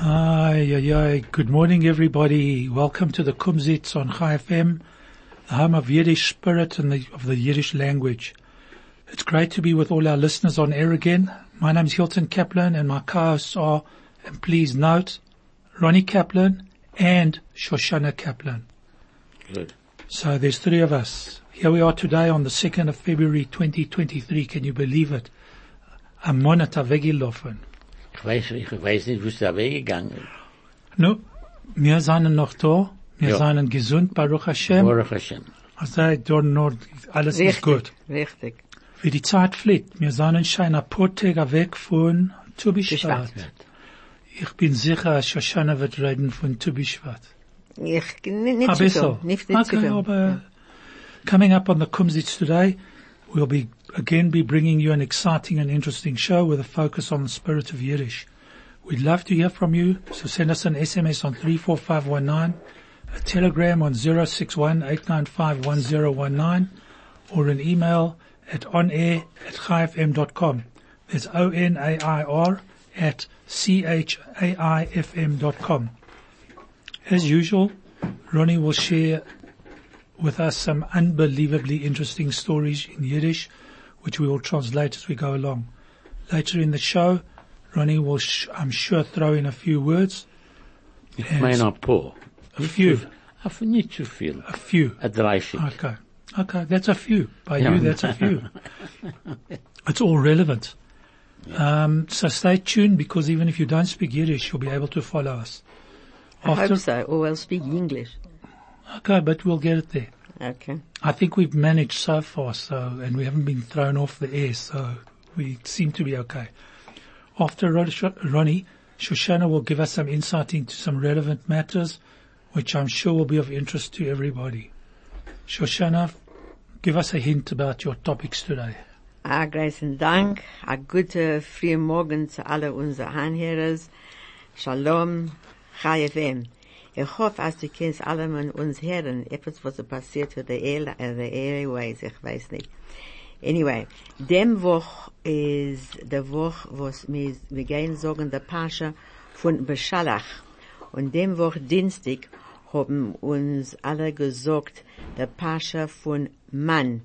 Hi, hi, hi. Good morning, everybody. Welcome to the Kumzits on Chai FM, the home of Yiddish spirit and the, of the Yiddish language. It's great to be with all our listeners on air again. My name is Hilton Kaplan and my co-hosts are, and please note, Ronnie Kaplan and Shoshana Kaplan. Good. So there's three of us. Here we are today on the 2nd of February 2023. Can you believe it? A monat. Ich weiß, ich weiß nicht, wo es da weggegangen No, wir sind noch da. Wir Ja. sind gesund, Baruch Hashem. Baruch Hashem. Also, dort noch, alles ist gut. richtig. Wie die Zeit fliegt. Wir sind schon ein paar Tage weg von. Tubishvat. Ich bin sicher, Shoshana wird reden von Tubishvat. Ich, nicht bisschen. viel. Nicht, nicht Okay, viel. aber coming up on the Kumzits today, we'll be again be bringing you an exciting and interesting show with a focus on the spirit of Yiddish. We'd love to hear from you, so send us an SMS on 34519, a telegram on 061-895-1019, or an email at onair at chaifm.com. There's O-N-A-I-R at C-H-A-I-F-M dot com. As usual, Ronnie will share with us some unbelievably interesting stories in Yiddish, which we will translate as we go along. Later in the show, Ronnie will, sh- I'm sure, throw in a few words. Ich meine ein paar. A few. Aber nicht zu viel. A few. A 30. Okay. Okay, that's a few. By Yeah. you, that's a few. it's all relevant. Um, so stay tuned because even if you don't speak Yiddish, you'll be able to follow us. I hope so, or I'll speak English. Okay, but we'll get it there. Okay. I think we've managed so far, so, and we haven't been thrown off the air, so we seem to be okay. After Ronnie, Shoshana will give us some insight into some relevant matters, which I'm sure will be of interest to everybody. Shoshana, give us a hint about your topics today. Ah, a großen Dank, ah, a gute uh, frühe Morgen zu alle unsere Anhörers. Shalom, Chai FM. Ich hoffe, als du kennst alle von uns hören, etwas, was passiert mit der Air, der Airways, ich weiß nicht. Anyway, dem Woch ist der Woch, was wir, wir gehen sagen, der Pascha von Beschalach. Und dem Woch Dienstag haben uns alle gesagt, der Pascha von Mann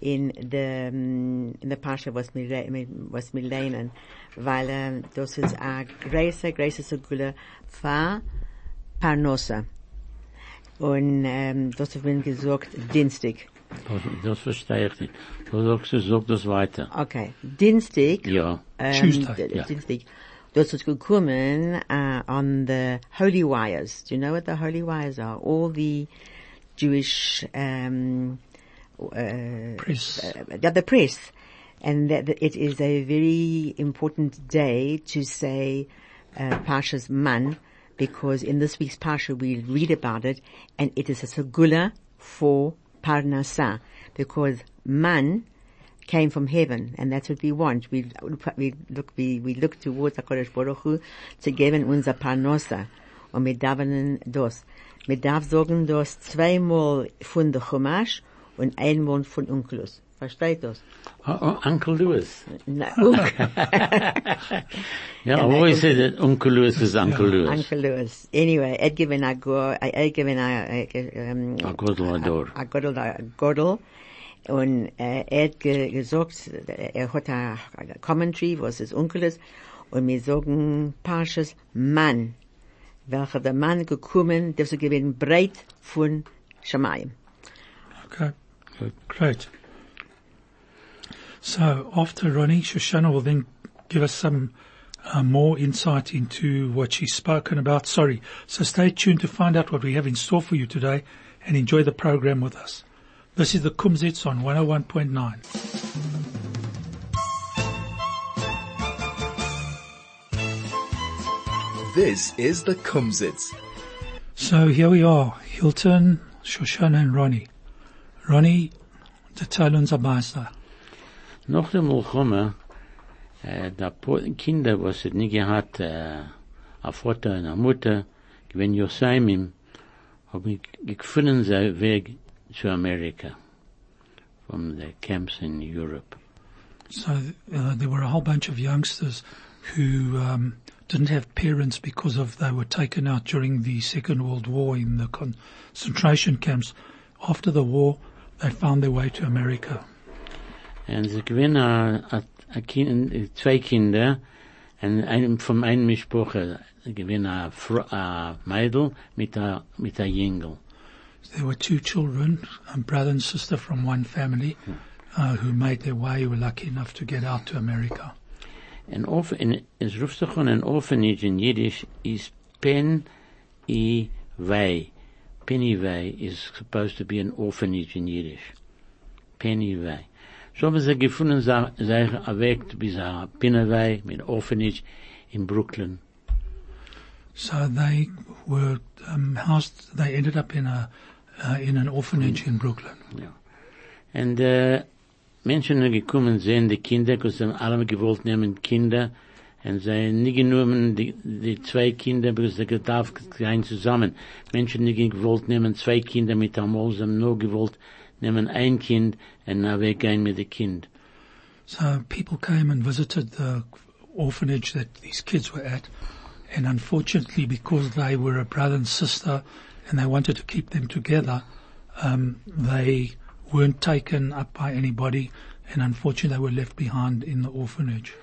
in der in der Pascha was mir mit- was mir lernen weil ähm, das ist a große große Segula für Parnosa und ähm, das hat mir gesagt Dienstag Das, das verstehe ich nicht. Du sagst, du sag das weiter. okay Dienstag Ja. ähm, Tuesday, d- ja. Dienstag das ist gekommen uh, on the holy wires do you know what the holy wires are all the Jewish um, uh, Press. uh, the, the press, and that that it is a very important day to say uh, Parshas man, because in this week's Parsha we read about it, and it is a segula for Parnasa, because man came from heaven, and that's what we want. We we look we we look towards Hakadosh Baruch Hu to geben unser Parnasa, und wir davenen das. Wir das zweimal von der Chumash und einmal von Onkelos. Versteht das? Oh, oh, Uncle Louis. Na, Onkel. Yeah, I always said that Uncle Louis is Uncle Louis. Uncle Lewis. Anyway, er given a go, er given a, um, A Gottel Ador. a Gottel, a Gottel. Und äh, er hat ge gesagt, er hat a, a Commentary, was es Onkel ist. Und wir sagen Parshas Mann, welcher der Mann gekommen, der so gewinn breit von Shamayim. Okay. Great. So after Ronnie, Shoshana will then give us some uh, more insight into what she's spoken about. Sorry. So stay tuned to find out what we have in store for you today and enjoy the program with us. This is the Kumzits on 101.9. This is the Kumzits. So here we are, Hilton, Shoshana and Ronnie. Ronnie, uns ein Meister. Nach dem Milchome, äh, da Kinder, was es nie gehabt, äh, a Vater und a Mutter, gewinn Yosaimim, hab ich gefunden, sein Weg zu Amerika. From the camps in Europe. So uh, there were a whole bunch of youngsters who um, didn't have parents because of they were taken out during the Second World War in the concentration camps. After the war, they found their way to America. Und sie gewinnen a, a, a kind, zwei Kinder, und ein, von einem Mischproche, gewinnen Mädel mit a, mit a Jüngel. There were two children, a brother and sister from one family, uh, who made their way, who were lucky enough to get out to America. En of, en, sich an an orphanage in Yiddish is pen i. Penny vei is supposed to be an orphanage in Yiddish. Penny vei. So haben sie gefunden, sa- sich a Weg bis a Pinnewei mit orphanage in Brooklyn. So they were um, housed. They ended up in a uh, in an orphanage in Brooklyn. Und äh, Menschen sind gekommen, sehen die Kinder, because sie haben alle gewollt nehmen Kinder, und sie haben nie genommen die, die zwei Kinder, because sie gedarf sein zusammen. Menschen nicht gewollt nehmen zwei Kinder mit einmal, sie haben nur gewollt nehmen ein Kind und nach weggehen mit dem Kind. So people came and visited the orphanage that these kids were at, and unfortunately, because they were a brother and sister, and they wanted to keep them together, um, they weren't taken up by anybody, and unfortunately, they were left behind in the orphanage.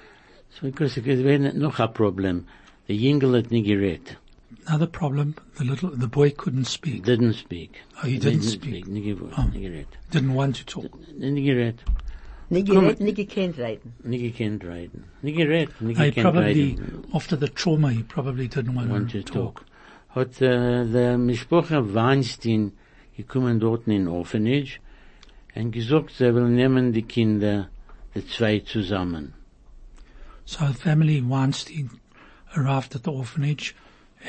So because es wäre noch ein Problem. Der Jüngel hat nie geredet. Another problem: the little the boy couldn't speak, Didn't speak. Oh, he didn't speak. Nie gewollt, Oh. nie geredet. didn't want to talk. Nie geredet. Nie Komm. geredet, nie gekannt reden. Nie gekannt reden. Nie geredet. Nie He gekannt probably, reden. after the trauma, he probably didn't want, want to to talk. talk. Hat uh, äh, der Mischproche Weinstein gekommen dort in Orphanage und gesagt, sie will nehmen die Kinder, die zwei zusammen. So the family Weinstein arrived at the orphanage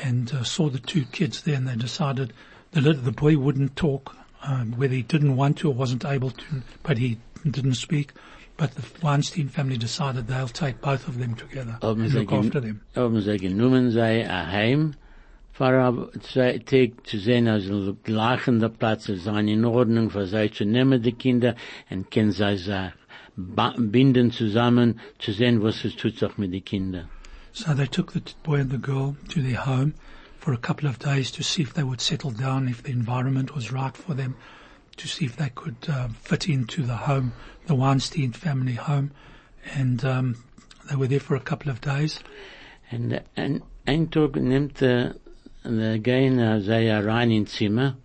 and uh, saw the two kids there, and they decided the little, the boy wouldn't talk, um, whether he didn't want to or wasn't able to, but he didn't speak. But the Weinstein family decided they'll take both of them together Haben and look after them. haben sie genommen sei ein Heim, für zwei Tage zu sehen, also gleichen der Platz sein in Ordnung, für sie zu nehmen, die Kinder, und können sie sich binden zusammen, zu sehen, was es tut sich mit den Kindern. So they took the boy and the girl to their home for a couple of days to see if they would settle down, if the environment was right for them, to see if they could uh, fit into the home, the Weinstein family home. And um, they were there for a couple of days. Und ein, nimmt der, der äh, sei rein ins Zimmer,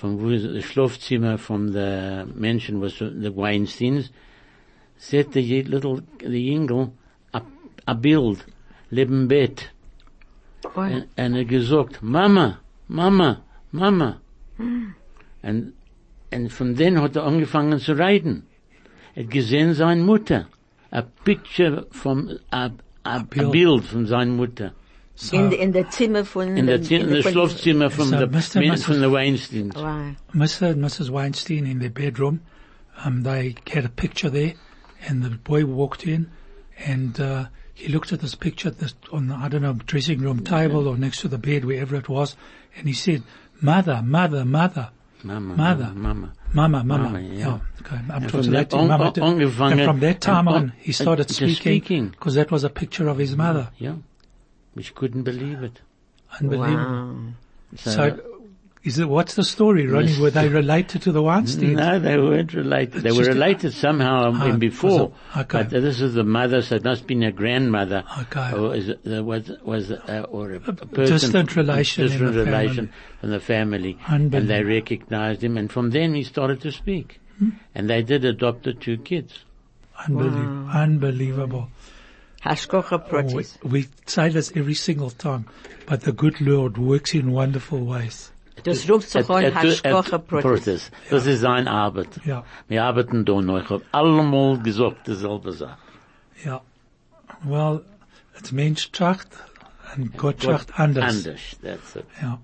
wo das Schlafzimmer von der Menschen, was der Weinsteins, sieht der je- little, der Jüngel a, a Bild, neben Bett. Und, und er gesagt, Mama, Mama, Mama. Und, und von dann hat er angefangen zu reiten. Er hat gesehen seine Mutter. A picture vom, a, a, a Bild. Bild von seiner Mutter. So in, in der Zimmer von... In der, Zi- in der von- Schlafzimmer von So, der, Mr. Mrs. von der Weinstein. Wow. Mr. and Mrs. Weinstein in their bedroom, um, they had a picture there, and the boy walked in, and uh, he looked at this picture at this, on the, I don't know dressing room table or next to the bed wherever it was, and he said, "Mother, mother, mother, Mama, Mother. Mama. Mama, mama." Mama, yeah. Oh, okay. I'm And from that translating. on- Mama on- did- angefangen- and from that time on, on- he started speaking speaking. because that was a picture of his mother. Yeah. We couldn't believe it. Unbelievable. Wow. So, is it what's the story, Ronnie? Yes. Were they related to the Weinsteins? No, they weren't related. They It's were just a- related somehow in before. was it- okay. But this is the mother, so it must have been a grandmother. Okay. Or is it, was, was, uh, or a, a person. distant relation in Distant the relation family. from the family. And they recognized him and from then he started to speak. Hmm? And they did adopt the two kids. Unbelievable. Unbelievable. Hashkocha We, Protis. we say this every single time, but the good Lord works in wonderful ways. Das ruft sich an Hashkocha Protis. Protes. Das ist sein Arbeit. Ja, Wir arbeiten da noch. Ich hab allemal gesagt dieselbe Sache. ja. Well, it's Mensch tracht and Gott tracht anders. Anders, that's it. Ja.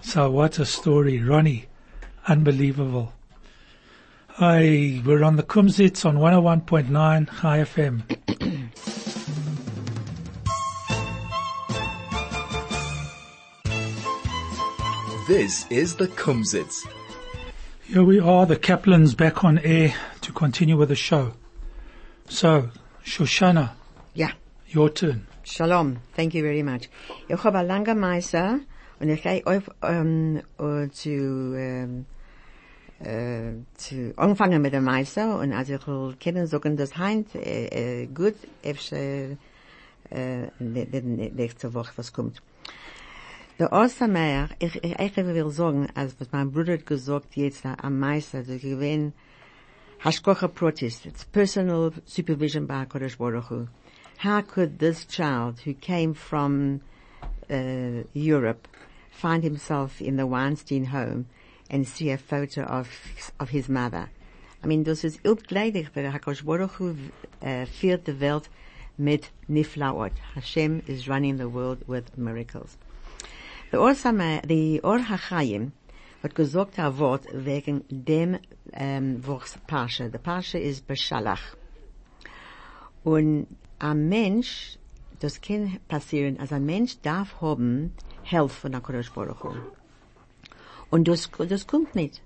So what a story, Ronnie. Unbelievable. Hi, we're on the Kumzits on 101.9 Chai FM. This is the Kumzits. Here we are, the Kaplans back on air to continue with the show. So, Shoshana, Yeah. your turn. Shalom. Thank you very much. Ich habe eine lange Meise und ich gehe auf ähm, äh, zu ähm, äh, zu anfangen mit der Meise und als ich will kennen sagen, das heint äh, äh, gut, efter äh, nächste Woche was kommt. Der Ostermeier, ich, ich, ich will sagen, als was mein Bruder hat gesagt jetzt am Meister, der gewinn Hashkocha Protis. It's personal supervision by HaKadosh Baruch Hu. How could this child who came from uh, Europe find himself in the Weinstein home and see a photo of of his mother? I mean, das ist ilgleidig, der HaKadosh Baruch Hu uh, führt die Welt mit Niflaot. Hashem is running the world with miracles. Der Or Sama, die Or HaChaim hat gesagt ein Wort wegen dem ähm, Wort Pasche. Der Pasche ist Beshalach. Und ein Mensch, das kann passieren, also ein Mensch darf haben Hilfe von der Kodesh Baruch Hu. Und das, das kommt nicht.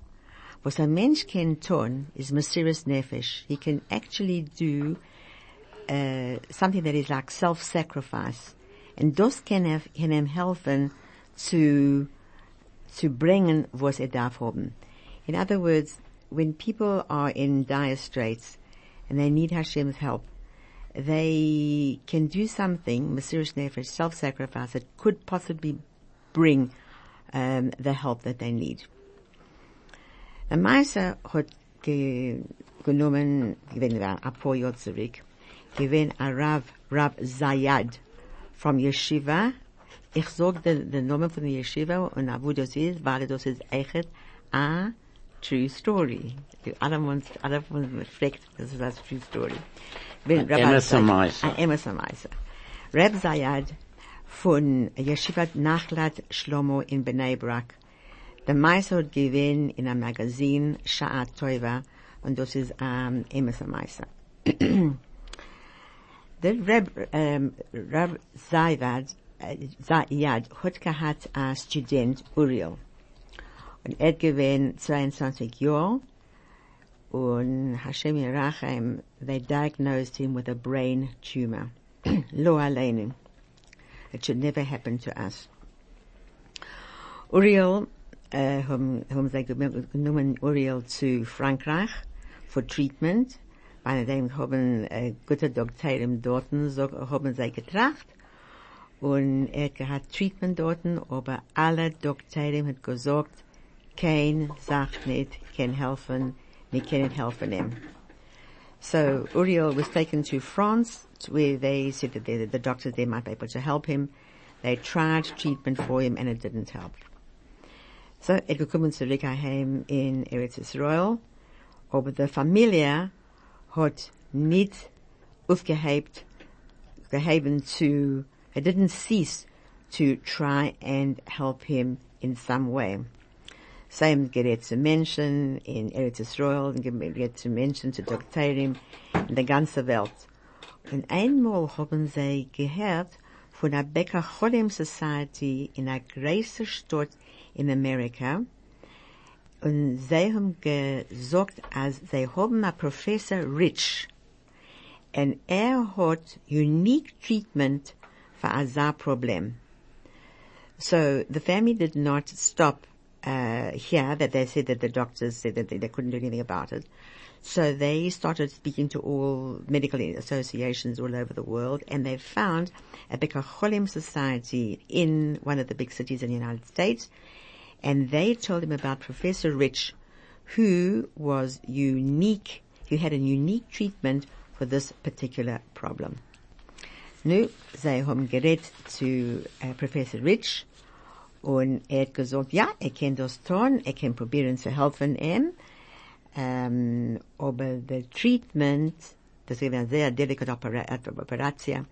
Was ein Mensch kann tun, ist Mesiris Nefesh. He can actually do uh, something that is like self-sacrifice. Und das kann, er, kann ihm helfen zu, zu bringen, was er darf haben. In other words, when people are in dire straits and they need Hashem's help, they can do something, Mesiris Nefesh, self-sacrifice, that could possibly bring um, the help that they need. Der Meister hat ge genommen, wenn wir ein paar Jahre zurück, gewinn a Rav, Rav Zayad from Yeshiva. Ich sag den, den Namen von der Yeshiva und wo das ist, weil das ist echt a true story. Alle uns, alle uns fragt, das ist a true story. Wenn Ein Emerson Meiser. Ein Emerson Meiser. Reb Zayad von Yeshiva Nachlat Shlomo in Bnei Brak. Der Meister hat gewinn in einem Magazin Sha'a Tova und das ist ähm, Emerson Meiser. Der Reb, ähm, Reb Zayad, äh, Zayad hat ein Student Uriel. Und er gewinn 22 Jahre und Hashem Yerachem, they diagnosed him with a brain tumor. Lo aleinu. It should never happen to us. Uriel, äh, haben, haben sie genommen Uriel zu Frankreich for treatment. Bei dem haben äh, gute Doktoren dort haben sie getracht. Und er hat Treatment dort, aber alle Doktoren hat gesagt, kein sagt nicht, kann helfen, wir können helfen ihm. So Uriel was taken to France, where they said that the, the doctors there might be able to help him. They tried treatment for him and it didn't help. So er gekommen zurück heim in Eretz Israel, aber die Familie hat nicht aufgehebt, gehaben to, it didn't cease to try and help him in some way. Same zu Menschen in Eretz Israel, gerät zu Menschen, zu Doktoren in der ganzen Welt. Und einmal haben sie gehört von der Bikur Cholim Society in einer großen Stadt in Amerika. Und sie haben gesagt, als sie haben einen Professor Rich. Und er hat unique treatment für ein Problem. So the family did not stop uh, here that they said that the doctors said that they, they couldn't do anything about it. So they started speaking to all medical associations all over the world and they found a Bikur Cholim society in one of the big cities in the United States and they told him about Professor Rich who was unique, who had a unique treatment for this particular problem. Nu, zij haben geredet zu äh, Professor Rich und er hat gesagt, ja, er kann das tun, er kann probieren zu helfen ihm, ähm, aber der Treatment, das ist eine sehr delikate Opera Operation,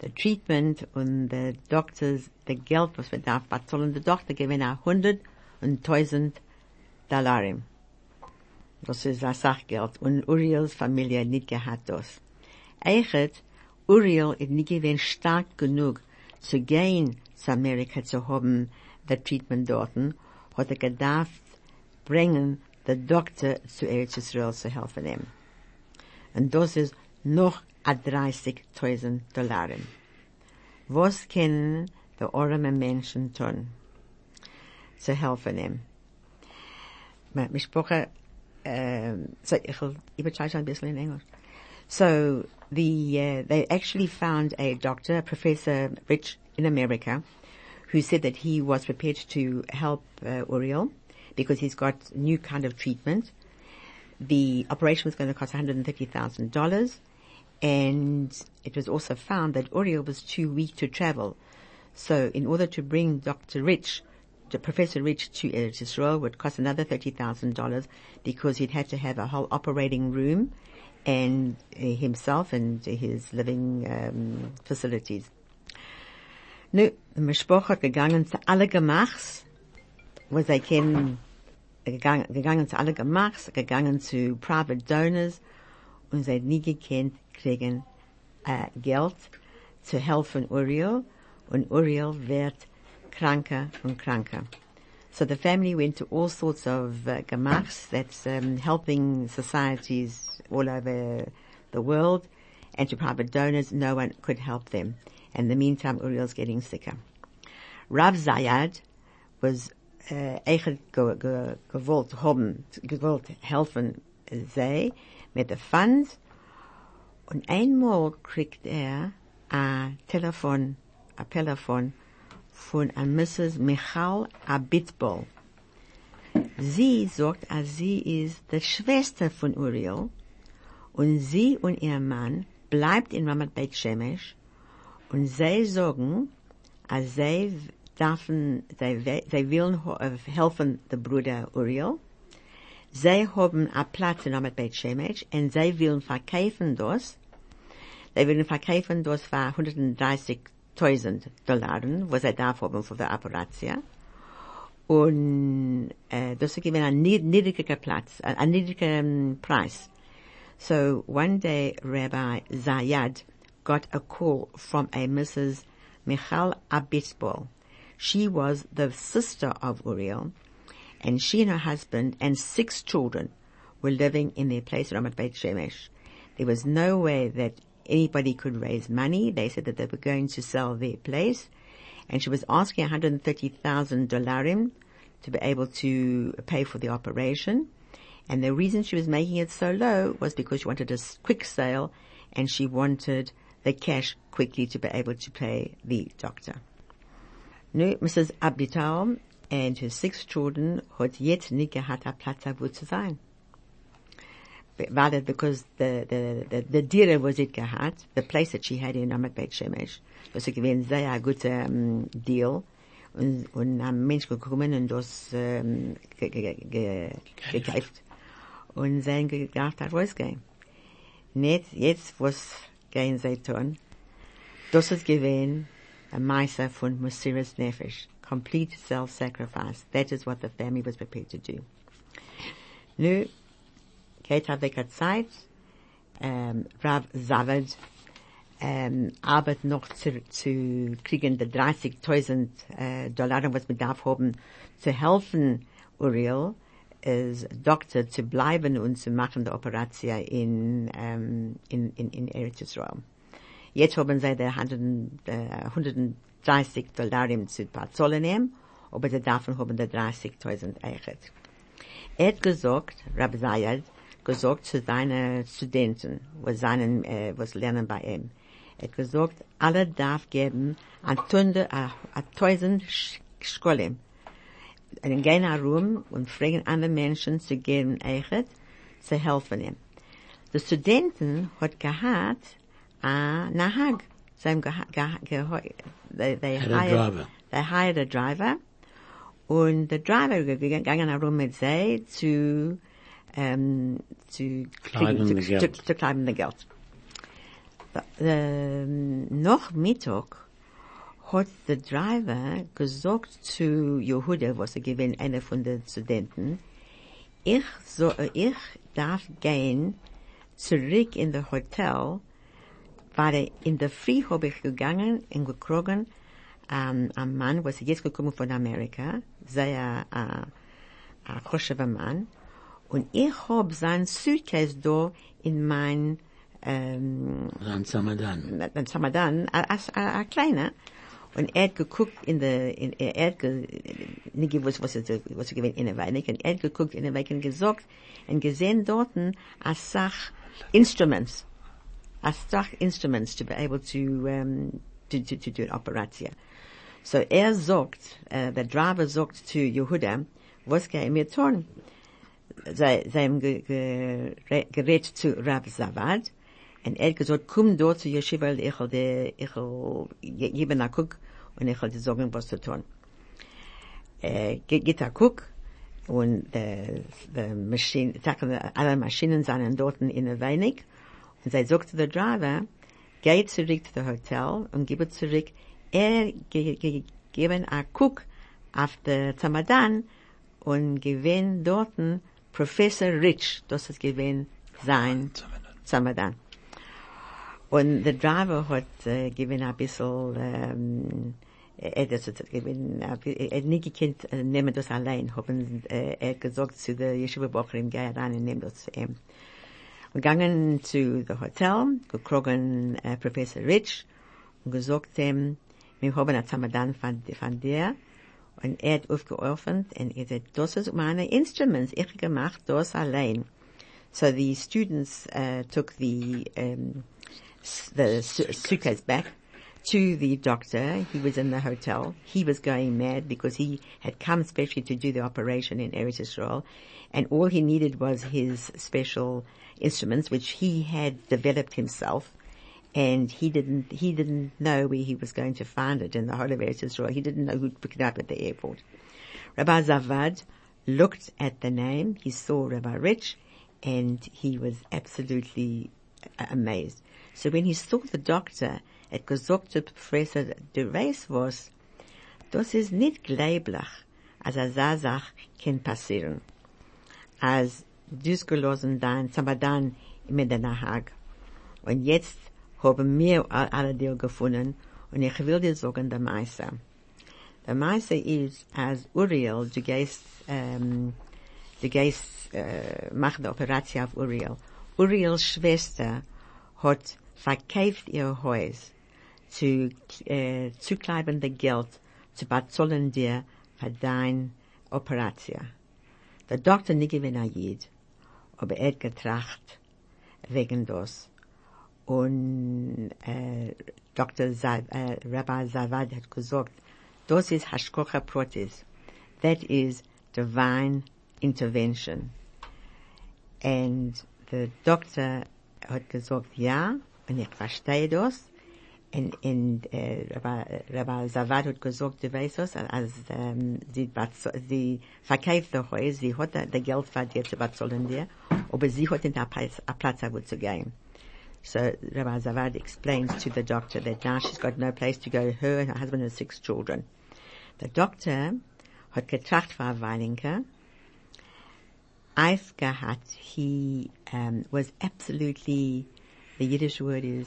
the treatment und the doctors, the Geld, was wir darf bezahlen, der Doktor gewinnen a hundert und tausend Dollarim. Das ist ein Sachgeld. Und Uriels Familie nicht gehabt das. Eichet, Uriel ist nicht gewesen stark genug zu gehen zu Amerika zu haben, der Treatment dorten, hat er gedacht, bringen der Doktor zu Eretz Israel zu helfen ihm. Und das ist noch a 30.000 Dollar. Was können die armen Menschen tun? Zu helfen ihm. Meine Sprache, um, so ich will, ich betreibe ein bisschen in Englisch. So the uh, they actually found a doctor, Professor Rich in America, who said that he was prepared to help uh, Uriel because he's got new kind of treatment. The operation was going to cost $130,000 and it was also found that Uriel was too weak to travel. So in order to bring Dr. Rich, to Professor Rich to Israel would cost another $30,000 because he'd had to have a whole operating room and uh, himself and his living um, facilities. Nu, die Mischproch hat gegangen zu alle Gemachs, wo sie kennen, gegangen, zu alle Gemachs, gegangen zu private donors und sie hat nie gekannt kriegen äh, Geld zu helfen Uriel und Uriel wird kranker und kranker. So the family went to all sorts of uh, gemachs, that's um, helping societies all over the world, and to private donors, no one could help them. In the meantime, Uriel's getting sicker. Rav Zayad was uh, echt ge, ge, gewollt haben, gewollt helfen sie mit den Funds und einmal kriegt er ein Telefon, ein Telefon von a Mrs. Michal Abitbol. Sie sagt, sie ist die Schwester von Uriel und sie und ihr Mann bleibt in Ramat Beit Shemesh und sie sagen, als sie dürfen, sie, sie wollen helfen der Bruder Uriel. Sie haben einen Platz in Ramat Beit Shemesh und sie wollen verkaufen das. Sie wollen verkaufen das für 130.000 Dollar, was sie darf haben für die Operation. Und äh, das ist gewesen ein niedriger Platz, ein niedriger Preis. So one day Rabbi Zayad got a call from a Mrs. Michal Abitbol. She was the sister of Uriel, and she and her husband and six children were living in their place, Ramat Beit Shemesh. There was no way that anybody could raise money. They said that they were going to sell their place, and she was asking 130,000 dolarim to be able to pay for the operation. And the reason she was making it so low was because she wanted a quick sale and she wanted the cash quickly to be able to pay the doctor. Nu, Mrs. Abital and her six children hat jetzt nicht gehabt, a Platz wo zu sein. Rather because the, the, the, the Dire was it gehabt, the place that she had in Ramat Beit Shemesh, das war gewesen sehr ein guter um, Deal. Und, und ein Mensch gekommen und das ähm, gekauft. Und sie haben gedacht, das rausgehen. Nicht jetzt, was gehen sie tun. Das ist gewesen a Meister von Mesiris Nefesh. Complete self-sacrifice. That is what the family was prepared to do. Nu, geht hat der Zeit, ähm, Rav Zavad, ähm, um, arbeitet noch zu, zu kriegen die 30.000 äh, Dollar, was wir darf haben, zu helfen Uriel, als Doktor zu bleiben und zu machen die Operation in, ähm, in, in, in Eretz Israel. Jetzt haben sie die 100, äh, 130 Dollar zu bezahlen nehmen, aber sie davon haben die 30.000 Eichet. Er hat gesagt, Rabbi Zayad, gesagt zu seinen Studenten, was seinen, äh, was lernen bei ihm. Er hat gesagt, alle darf geben an Tunde, a, Und gehen herum und fragen andere Menschen zu geben Eichet, zu helfen ihm. Die Studenten hat gehabt, a Nahag. Sie haben geha, geha, geha, they, they Had a hired, driver. they hired a driver. Und der Driver gegangen herum mit sie zu, ähm, zu, Kleiden zu, the zu, Geld. zu, zu kleiden the Geld. äh, noch Mittag hat der Driver gesagt zu Jehuda, was er gewinnt, einer von den Studenten, ich so, ich darf gehen zurück in das Hotel, weil in der Früh habe ich gegangen und gekrogen, um, ein Mann, was jetzt gekommen von Amerika, sehr, uh, ein koscher Mann, und ich hab sein Suitcase da in mein, ähm, Sein Samadan. ein Samadan, ein kleiner. Und er hat geguckt in der, in, er hat ge, nicht gewusst, was er, was er gewinnt in der Weinig, und er hat geguckt in der Weinig und gesagt, und gesehen dorten, als Sach Instruments, als Sach Instruments to be able to, um, to, to, to do an operation. So er sagt, uh, der Driver sagt zu Yehuda, was kann er mir tun? Haben ge, ge, gerät zu Rav Zavad, und er hat gesagt, komm dort zu Yeshiva, ich will dir, ich will geben einen Guck, und ich will dir sagen, was zu tun. Äh, geht er guck, und die, die Maschine, alle Maschinen sind dort in der Weinig, und sie sagt zu der Driver, geh zurück zu dem Hotel und gib zurück, er geben einen Guck auf der Zamadan, und gewinn dorten Professor Rich, das ist gewinn sein Zamadan. Und der Driver hat äh, gewinn ein bisschen, ähm, er hat gewinn, er hat nicht gekannt, äh, nehmen das allein, haben, äh, er gesagt zu der Yeshiva Bochrim, geh rein und nehm das zu ihm. Wir gegangen zu Hotel, gekrogen äh, Professor Rich und gesagt ihm, wir haben ein Zamadan von, von dir, und er hat aufgeöffnet und er sagt, das ist meine Instruments, ich gemacht das allein. So the students uh, took the um, the su- suitcase back to the doctor. He was in the hotel. He was going mad because he had come specially to do the operation in Eretz Israel, and all he needed was his special instruments, which he had developed himself and he didn't he didn't know where he was going to find it in the whole of Eretz Israel. He didn't know who'd pick it up at the airport. Rabbi Zavad looked at the name. He saw Rabbi Rich, and he was absolutely amazed. So when he saw the doctor, it gesagt zu Professor de Reis was, das ist nicht gleiblich, als a Sasach kann passieren. Als dus gelassen dein Samadan in der Hag. Und jetzt haben wir alle dir gefunden und ich will dir sagen der Meister. Der Meister ist, als Uriel, du gehst, ähm, du gehst, äh, mach die Operation auf Uriel. Uriels Schwester hat verkauft ihr Haus zu, äh, zukleibende Geld zu bezahlen dir für deine Operation. Der Doktor nicht gewinnt Jid, aber er hat getracht wegen das. Und äh, Dr. Zav, äh, Rabbi Zavad hat gesagt, das ist Hashkocha Protis. That is divine intervention. And the doctor hat gesagt, ja, und ich verstehe das. Und, und äh, Rabbi, Rabbi Zavad hat gesagt, du weißt was, als ähm, sie, sie verkauft das Haus, sie hat das Geld dir zu bezahlen dir, aber sie hat nicht einen Platz, wo zu gehen. So Rabbi Zavad explains to the doctor that now she's got no place to go, her and her husband and six children. The doctor hat getracht für Weilinke, Eis gehabt, he um, was absolutely, the Yiddish word is,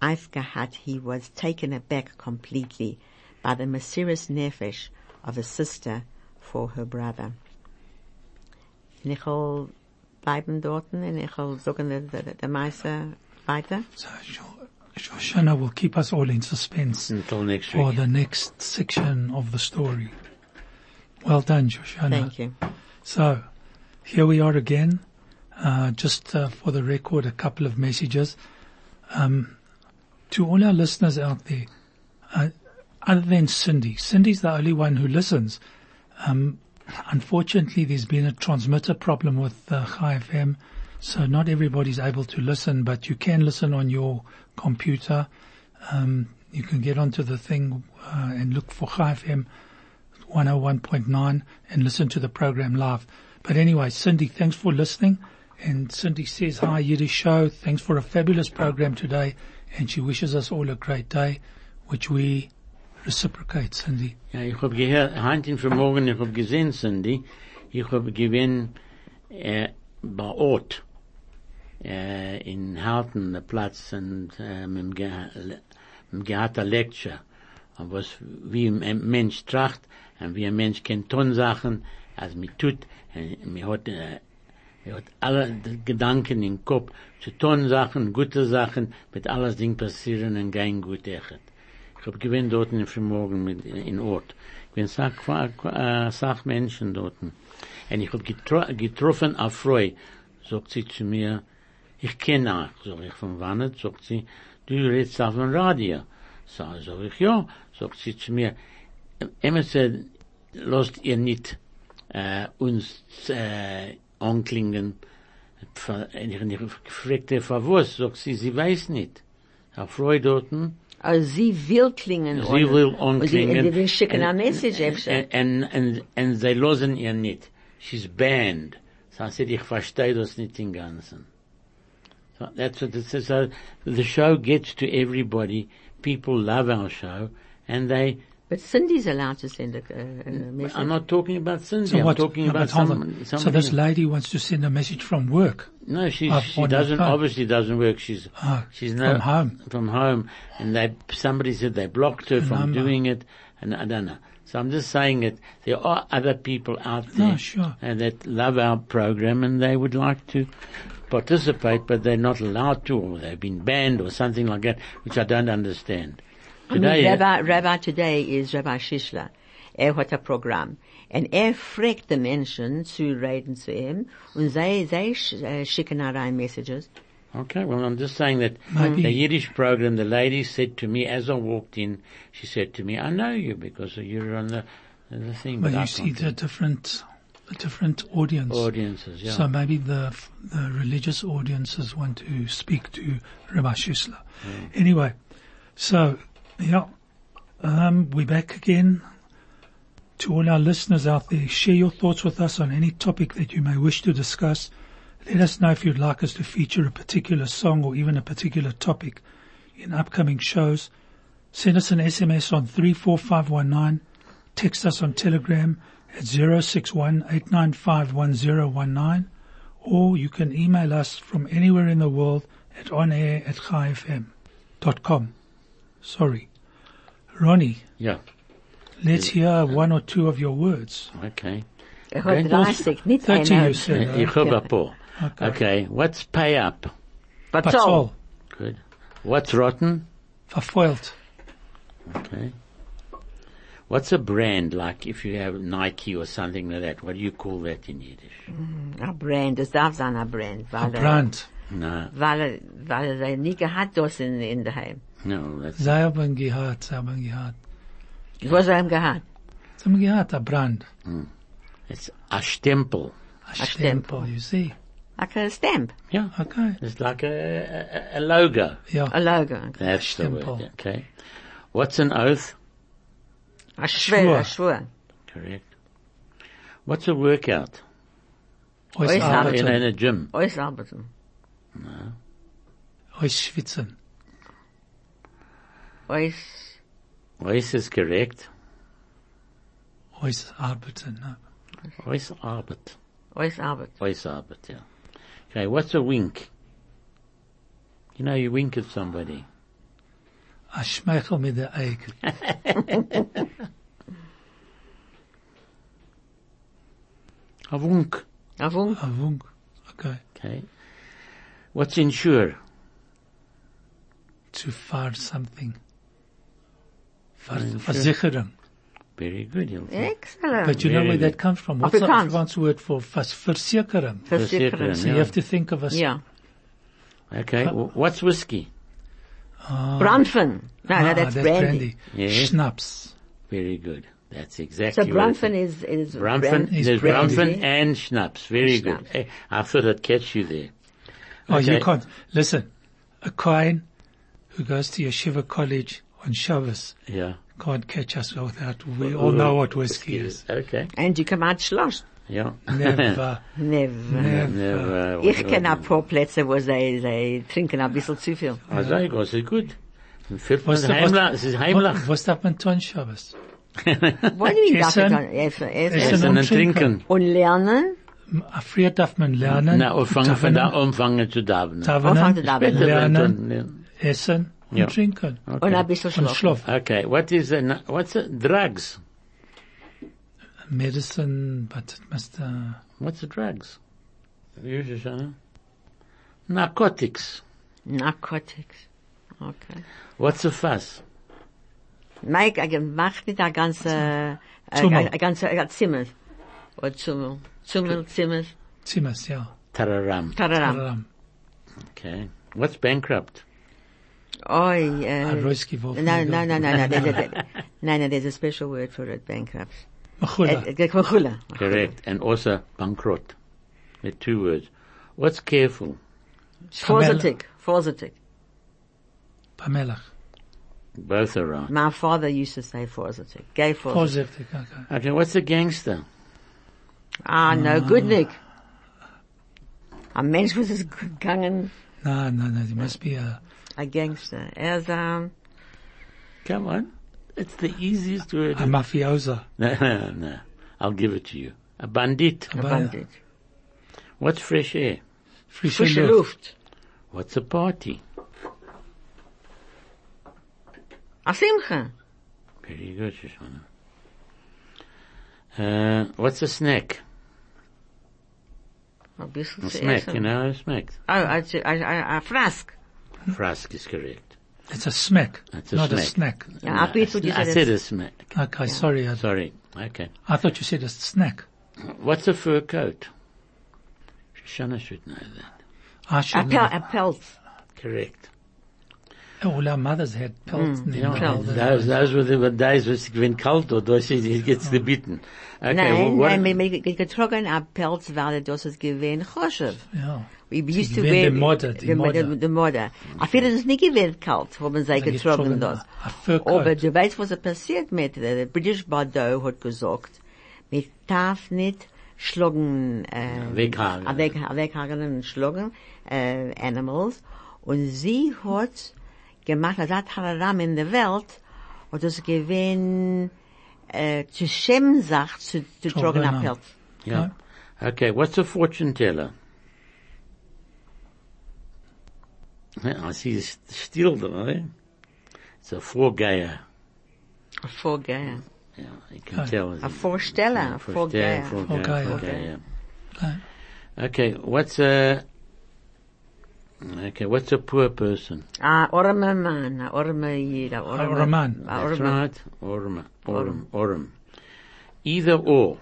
Eis gehabt, he was taken aback completely by the Mesiris Nefesh of a sister for her brother. Und ich will bleiben dort und ich will sagen, der, der, der Meister weiter. So Shoshana will keep us all in suspense Until next for week. the next section of the story. Well done, Shoshana. Thank you. So, here we are again. Uh, just uh, for the record, a couple of messages. Um, to all our listeners out there, uh, other than Cindy, Cindy's the only one who listens. Um, unfortunately, there's been a transmitter problem with uh, Chai FM, so not everybody's able to listen, but you can listen on your computer. Um, you can get onto the thing uh, and look for Chai FM 101.9 and listen to the program live. But anyway, Cindy, thanks for listening. And Cindy says, hi, Yiddish show. Thanks for a fabulous program today and she wishes us all a great day, which we reciprocate, Cindy. Ja, ich hab gehört, heint in Vermorgen, ich hab gesehen, Cindy, ich hab gewinn, äh, bei Ort, äh, in Halten, der Platz, und, äh, mit dem Lecture, und was, wie ein Mensch tracht, und wie ein Mensch kennt Tonsachen, als mir tut, äh, und mir hat, äh, er hat alle Gedanken im Kopf zu tun Sachen, gute Sachen, mit alles Ding passieren und gehen gut echt. Ich hab gewinnt dort in Frühmorgen mit, in Ort. Ich bin äh, sach Menschen dort. Und ich hab getro getroffen auf Freu, sagt sie zu mir, ich kenne auch, sag ich, von wann, sagt sie, du redest auf dem Radio. So, sag ich, ja, sagt sie zu mir, se, lasst ihr nicht, äh, uns, äh, anklingen. Ich fragte, für was? Sagt sie, sie weiß nicht. Herr Freud dorten. Also sie will klingen. Sie will anklingen. Und sie will schicken äh, eine Message, Und, und, und sie losen ihr nicht. She's banned. So I said, ich verstehe das nicht im Ganzen. So that's what it says. So the show gets to everybody. People love our show and they But Cindy's allowed to send a, a, a message. I'm not talking about Cindy. So I'm what? talking no, about but hold some, on. somebody. So this lady wants to send a message from work. No, she Up she doesn't obviously doesn't work. She's Ah, she's from home. from home, and they somebody said they blocked her from number. doing it, and I don't know. So I'm just saying that there are other people out there No, sure. uh, that love our program and they would like to participate, but they're not allowed to, or they've been banned, or something like that, which I don't understand. I mean, Rabbi, Rabbi today is Rabbi Shishla. Er hat ein Programm. Und er fragt die Menschen zu reden zu ihm und sie, sie sch äh, schicken rein Messages. Okay, well, I'm just saying that Maybe- the Yiddish program, the lady said to me as I walked in, she said to me, I know you because you're on the, the thing. But I you see the different, the different audience. audiences, yeah. So maybe the the religious audiences want to speak to Rabbi Shusla. Anyway, so yeah, um, we're back again. To all our listeners out there, share your thoughts with us on any topic that you may wish to discuss. Let us know if you'd like us to feature a particular song or even a particular topic in upcoming shows. Send us an SMS on 34519. Text us on Telegram at 061-895-1019 or you can email us from anywhere in the world at onair at chaifm.com. Sorry. Ronnie, yeah. let's hear one or two of your words. Okay. Er hat Okay. 30, nicht Thirty einer. you said. Ich hab ein paar. Okay. Okay. What's pay up? But That's so, all. Good. What's rotten? Verfoilt. Okay. What's a brand like if you have Nike or something like that? What do you call that in Yiddish? a brand, es darf sein a brand, weil, er- Brand. No, weil, er- weil er nie gehabt das in, in daheim. No, that's, Sie haben gehört, sie haben gehört. Was ihm gehabt? Sie haben gehört, a brand. Hmm. it's a stempel. A Stempel. stempel, you see. Like a stamp, Yeah. Okay. It's like a, a, a logo. Yeah. a logo. That's the word. Okay. What's an oath? A schwur, a schwur. Correct. What's a workout? Ois Ois In, arbeiten. in a gym. Ois arbeiten. Ois schwitzen. Ois, Ois is correct. Ois arbeiten. No. Uh, ois arbeit. ois arbeit. Ois arbeit, yeah. Okay, what's a wink? You know, you wink at somebody. A schmeichel mit der Eig. A wunk. A wunk. A wunk. Okay. Okay. What's insure? To far something. Ver, Insure. versichering. Very good, Hilton. Excellent. But you know where good. that comes from? What's the Afrikaans. Afrikaans word for vers, versichering? Versicheren. So you have to think of us. Ja. Okay, w- what's whiskey? Brandfen. No, no, Ah, that's brandy. Yes. Schnapps. Very good. That's exactly what it Brandfen is, is Brandfen, brand- is there's brandy. Brandfen and Schnapps. Very good. Schnapps. Eh, I thought I'd catch you there. Oh, you can't. Listen, a coin who goes to Yeshiva college on Shabbos Yeah. can't catch us without, we all know what whiskey is. Okay. And you come out schloss. Yeah. Never, Never. never. Never. Ich kenne ein paar Plätze, wo sie, sie trinken ein bisschen zu viel. Also, ich weiß, ist gut. Fällt man Was, was, heimlich, es ist heimlich. was, was darf man tun, Shabbos? What do you darf Essen. ich dann? Essen, und und trinken. Und lernen. Früher darf man lernen, Na, anfangen von da, tavenen, anfangen zu davenen. Anfangen zu tavenen, davenen. Lernen, essen und Ja. trinken Und ein bisschen und schlafen. schlafen. Okay, what is a, what's a, drugs? Medicine, but it must, uh, What's the drugs? You, Narcotics. Narcotics. Okay. What's a fuss? Mike, ich mach nicht ein ganze, Zummel. ein ganze, ein Zimmer. Oder Zummel. Zummel, Zimmer. Zimmers, ja. Tararam. Tararam. Tararam. Okay. What's bankrupt? Oi, uh, Rausgeworfen. no, no, no, no, no, there's a, no, no, there's a special word for it, bankrupt. Mechula. Eh, eh, Mechula. Correct. And also bankrot. With two words. What's careful? Vorsichtig, vorsichtig. Pamelach. Both are right. My father used to say vorsichtig. Gay vorsichtig. Vorsichtig, okay. Okay, what's a gangster? Ah, no, good Nick. Ein Mensch, was ist gegangen, No, no, no, there must be a, ein Gangster. Er ist, um, Come on. It's the easiest word. a mafioso. No, no, no. I'll give it to you. A bandit. ein Aber- Bandit. What's fresh air? Frische Frische Luft. Luft. What's a party? A Simcha. Very good, Shoshana. Uh, what's a snack? Ein A zu snack, you know, a snack. Oh, a, a, a, a Frask. Frask is correct. It's a smack, It's a not a snack. snack. Ja, I thought you I said said a snack. Okay, sorry, I, Sorry. Okay. I thought you said a snack. What's a fur coat? Shoshana should know that. I A, should pel, know. a pelt. Correct. All our mothers had pelts. Mm, in Yeah, them. Kalt. those, those were the days when it went kalt or those it gets the oh. bitten. Okay, well, Nein, what, nein, wir, wir getrogen a ah, Pelz, weil das ist gewesen Choshev. Yeah. We used to gewesen wear... die Mode, die the- Mode. the- the Mode. I feel es ist nicht gewesen kalt, wo man sie Sie getrogen getrogen, das. a fur oh, coat. Aber du weißt, was ist passiert mit, der British Bordeaux hat gesagt, mit darf nicht schlagen, äh, eh, weghagen. weg, weghagen und schlagen, äh, animals. Und sie hat gemacht, als hat Hararam in der Welt, und das gewesen, äh, zu Schemsach, zu, zu trocken genau. Pelz. yeah. Okay, what's a fortune teller? I see you st- still there, eh? It's a foregayer. A Vorgeher. Yeah, you can Okay. tell. A Vorsteller, a. Foregayer, foregayer. Okay. Okay, what's a, okay, what's a poor person? Ah, a orme man, a orme jid, a ah, orme... orme man. A That's right. Orm, orm, orm. Either or.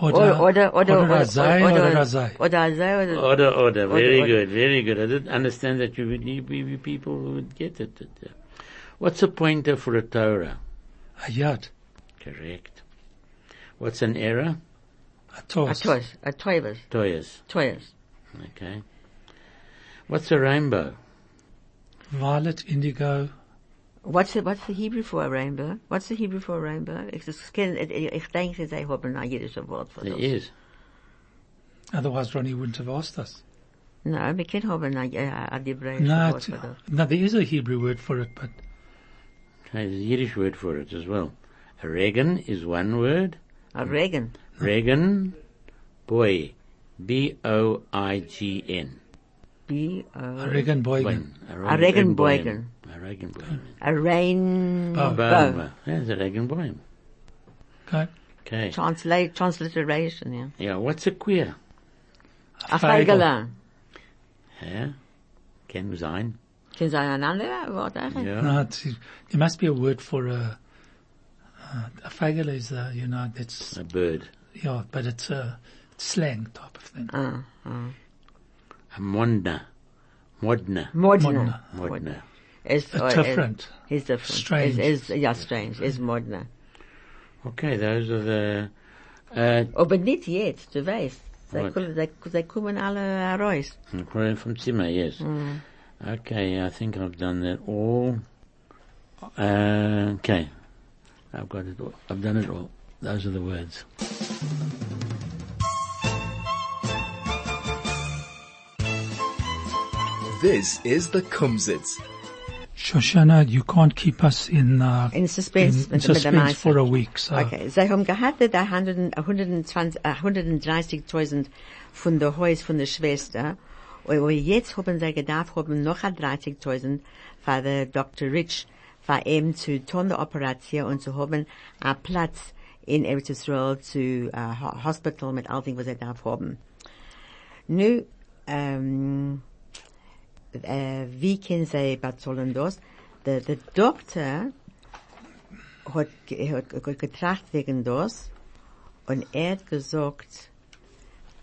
Oder, Oder, oder, oder, oder Razai, oder Razai. Oder Razai, oder... Order, order. Very Order, good, very good. I didn't understand that you would, you, you people would get it. What's a pointer for a Torah? a yard, Correct. What's an error? a A toast, toys, a toivers, Toyas. toyers. Okay. What's a rainbow? violet, indigo, What's the, what's the Hebrew for a rainbow? What's the Hebrew for a rainbow? Ich, das ken, ich, ich denke, sie haben ein jüdisches Wort für There das. is. otherwise Ronnie wouldn't have asked us. No, wir können haben uh, uh, ein, ein hebräisches No, Wort it's- für no, there is a Hebrew word for it, but Okay, there's a Yiddish word for it as well. A regen is one word. A Regen. Regen, boy. B-O-I-G-N. B, a O, Regenbogen. A A Regenbogen. A Regenbogen. a rain, There's a Regenbogen. Okay. Okay. Translate, transliteration, ja. Yeah, what's a queer? A Feigl. Feigele. Yeah. Can sein. Können Sie ein anderes Wort eigentlich? Yeah. No, it's, there must be a word for a, uh, a feigele is, uh, you know, that's, A bird. yeah, but it's a slang type of thing. Ah, ah. A modna. Modna. Modna. Modna. Is, A or is- different. It's different. Strange. Is, is, ja, strange. Is Modna. Okay, those are the, uh, Aber nicht jetzt, du weißt. Sie, What? kommen- sie, sie kommen alle heraus. According from Zimmer, yes. Okay, I think I've done that all. Uh, okay. I've got it all. I've done it all. Those are the words. This is the Kumzits. Shoshana, you can't keep us in, uh, In suspense in, in suspense for a week. So Okay, sie haben gehabt, der 100 120 äh, 130.000 von der Haus von der Schwester. Und und jetzt haben sie gedacht, haben noch ein 30.000 für der Dr. Rich, für ihm zu tun der Operation und zu haben einen Platz in Eretz Israel zu Ho- Hospital mit all dem, was sie darf haben. Nu, ähm, äh, wie können sie? Der, der Doktor hat, ge- hat, hat getracht wegen das und er hat gesagt,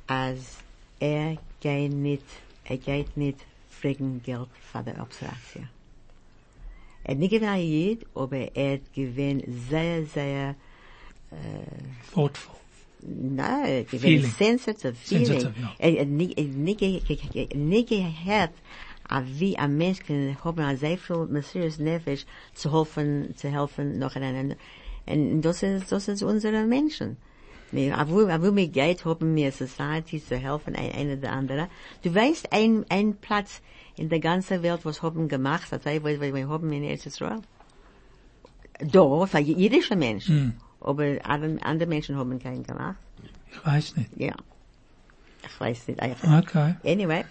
als er geht nicht, er geht nicht fragen Geld für die Operation. Er hat nicht gedacht, Jid, aber er hat gewinnt sehr, sehr, thoughtful. no, gewinnt sensitive feeling. Sensitive, ja. Er hat nicht, nicht, nicht gehört, wie ein Mensch kann haben a sehr viel mysterious Nefesh zu helfen, zu helfen noch einander. Und das ist, das ist unsere Menschen. A wo mir geht, haben wir Society zu helfen, ein, einer der andere. Du weißt, ein, ein Platz in der ganzen Welt, was haben gemacht, das heißt, was wir haben in Israel. Da, für jüdische Menschen. Aber andere, Menschen haben keinen gemacht. Ich weiß nicht. Ja. Ich weiß nicht. Okay. Anyway,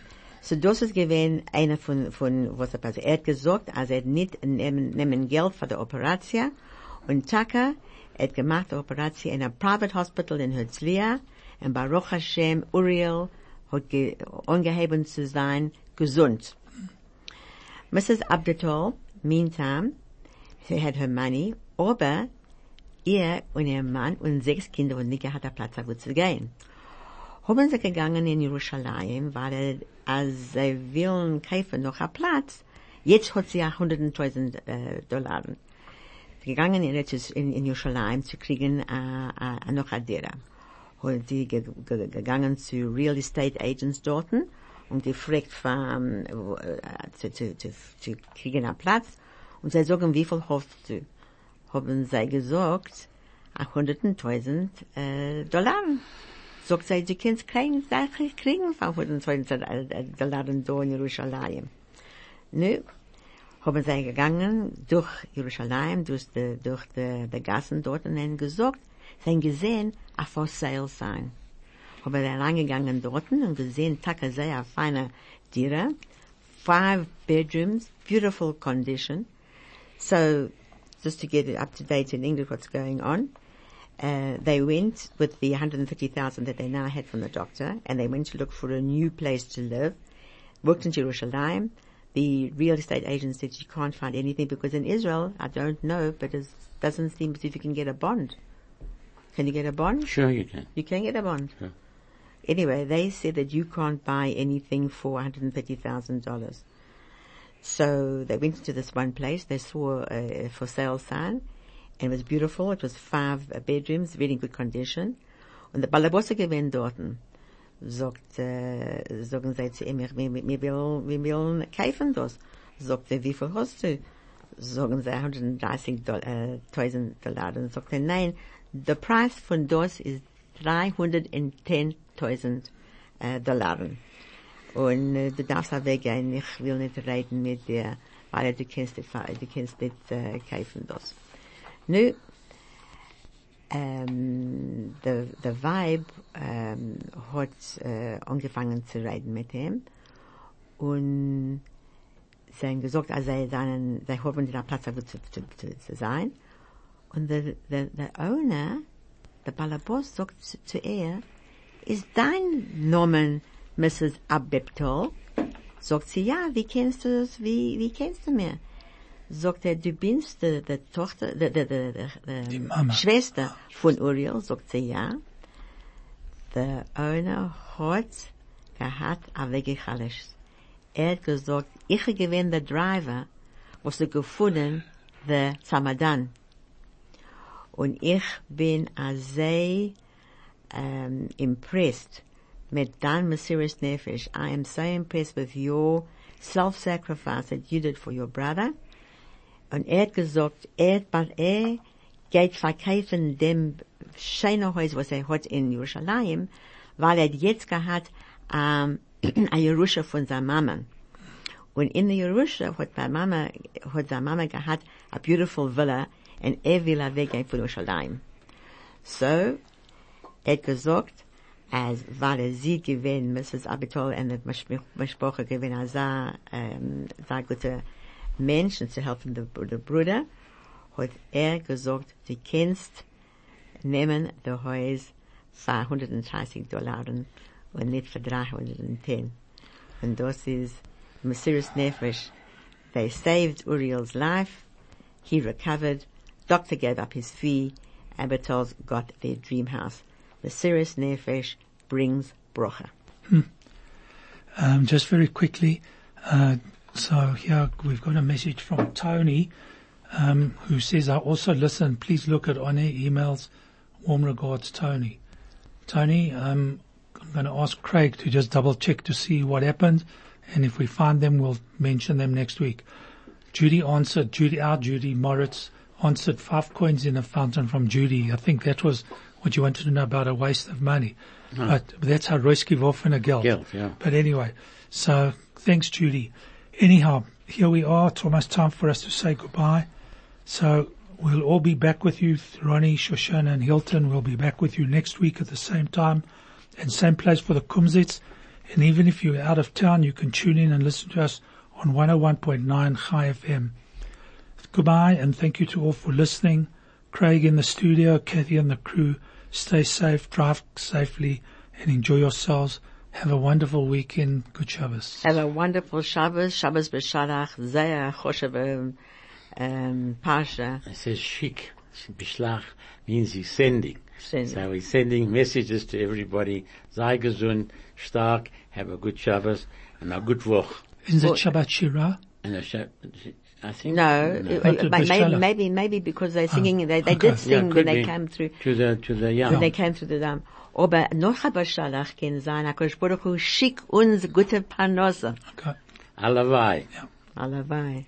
so das ist gewesen einer von, von, was er passiert. Er hat gesagt, also er hat nicht nehmen, nehmen Geld für die Operation und Taka, hat gemacht die Operation in einem Private Hospital in Herzliya und Baruch Hashem, Uriel hat ge, angeheben zu sein, gesund. Mrs. Abdetol, meantime, sie hat her money, aber ihr und ihr Mann und sechs Kinder und nicht gehabt, einen Platz, wo zu gehen haben sie gegangen in Jerusalem, weil als sie wollen kaufen noch einen Platz, jetzt hat sie ja 100.000 äh, Dollar. Gegangen in, in, in Jerusalem zu kriegen äh, äh, noch eine Dira. Hat sie ge, ge, gegangen zu Real Estate Agents dort und gefragt, von, äh, zu, zu, zu, zu kriegen einen Platz. Und sie sagen, wie viel hoffst du? Haben sie gesagt, 100.000 äh, Dollar sagt sie, sie können keine Sache kriegen von 120 Dollar da in Jerusalem. Nu, haben sie gegangen durch Jerusalem, durch die, durch die, die Gassen dort und haben gesagt, sie haben gesehen, a for sale sein. Haben sie reingegangen dort und gesehen, Taka sehr feine Tiere, five bedrooms, beautiful condition. So, just to get it up to date in English what's going on, uh, they went with the 150,000 that they now had from the doctor, and they went to look for a new place to live. Worked in Jerusalem. The real estate agent said you can't find anything because in Israel, I don't know, but it doesn't seem as if you can get a bond. Can you get a bond? Sure you can. You can get a bond. Sure. Anyway, they said that you can't buy anything for $150,000. So they went to this one place. They saw a for sale sign, and it was beautiful. It was five uh, bedrooms, very in good condition. Und der Balabosse gewinnt dorten. Sagt, äh, sagen sie zu ihm, wir, wir, wollen, wir wollen kaufen das. Sagt er, wie viel hast du? Sagen sie, 130 Dollar, 1000 Dollar. Und sagt er, nein, der Preis von das ist 310.000 äh, Dollar. Und äh, du darfst auch weggehen, ich will nicht reden mit dir, weil du kannst du kannst nicht äh, kaufen das. Nu, ähm, der, der Weib ähm, hat äh, angefangen zu reden mit ihm und sie haben gesagt, also sie, seinen, sie haben den Platz, zu, zu, zu, zu sein. Und der, der, der Owner, der Balabos, sagt zu, zu ihr, ist dein Name Mrs. Abebtol? Sagt sie, ja, wie kennst du das, wie, wie kennst du mir? Sagt er, du bist die, die Tochter, die, die, Die Mama. Schwester von Uriel, sagt sie, ja. Der Owner hat gehabt, aber wirklich alles. Er hat gesagt, ich gewinne der Driver, was er gefunden, der Samadan. Und ich bin sehr um, impressed mit dein Messias Nefesh. I am so impressed with your self-sacrifice that you did for your brother. Und er hat gesagt, er, but er geht verkaufen dem schönen Haus, was er hat in Jerusalem, weil er jetzt gehabt, ähm, a Jerusha von seiner Mama. Und in der Jerusha hat seine Mama, hat seine Mama gehabt, a beautiful villa, und er will er weggehen von Jerusalem. So, er hat gesagt, als weil er sie gewinnt, Mrs. Abitbol, und die Mischproche gewinnt, als er, ähm, sehr gute Mensch, und zu helfen der, der Bruder, hat er gesagt, du kannst nehmen das Haus für 130 Dollar und nicht für 310. Und das ist Mesiris Nefesh. They saved Uriel's life. He recovered. Doctor gave up his fee. Abitbol's got their dream house. Mesiris Nefesh brings brocha. Um, just very quickly, uh, so here we've got a message from Tony, um, who says, I also listen, please look at on-air emails. Warm regards, Tony. Tony, um, I'm going to ask Craig to just double check to see what happened. And if we find them, we'll mention them next week. Judy answered, Judy, our Judy Moritz answered five coins in a fountain from Judy. I think that was what you wanted to know about a waste of money. But that's how Royski Wolf a Geld. Geld, yeah. But anyway, so thanks, Judy. Anyhow, here we are. It's almost time for us to say goodbye. So we'll all be back with you. Ronnie, Shoshana and Hilton will be back with you next week at the same time and same place for the Kumzits. And even if you're out of town, you can tune in and listen to us on 101.9 Chai FM. Goodbye and thank you to all for listening. Craig in the studio, Kathy and the crew. Stay safe, drive safely and enjoy yourselves. Have a wonderful weekend. Good Shabbos. Have a wonderful Shabbos, Shabbos b'Shalach, Zaya Choshev, um, Parsha. It says shik. Bishlach means he's sending. Sending. So he's sending messages to everybody. Sei gesund, stark, have a good Shabbos, and a good Woch. Is it Shabbat Shirah? And a Sha- I think. No, Not uh, maybe, maybe, maybe because they're singing, they, they okay. did sing Yeah, when they be. came through, To the, to the, yeah. when they came through the dam. aber noch aber schalach kein sein, akol spuruchu, schick uns gute Panosse. Okay. Allerweil. Ja. Allerweil.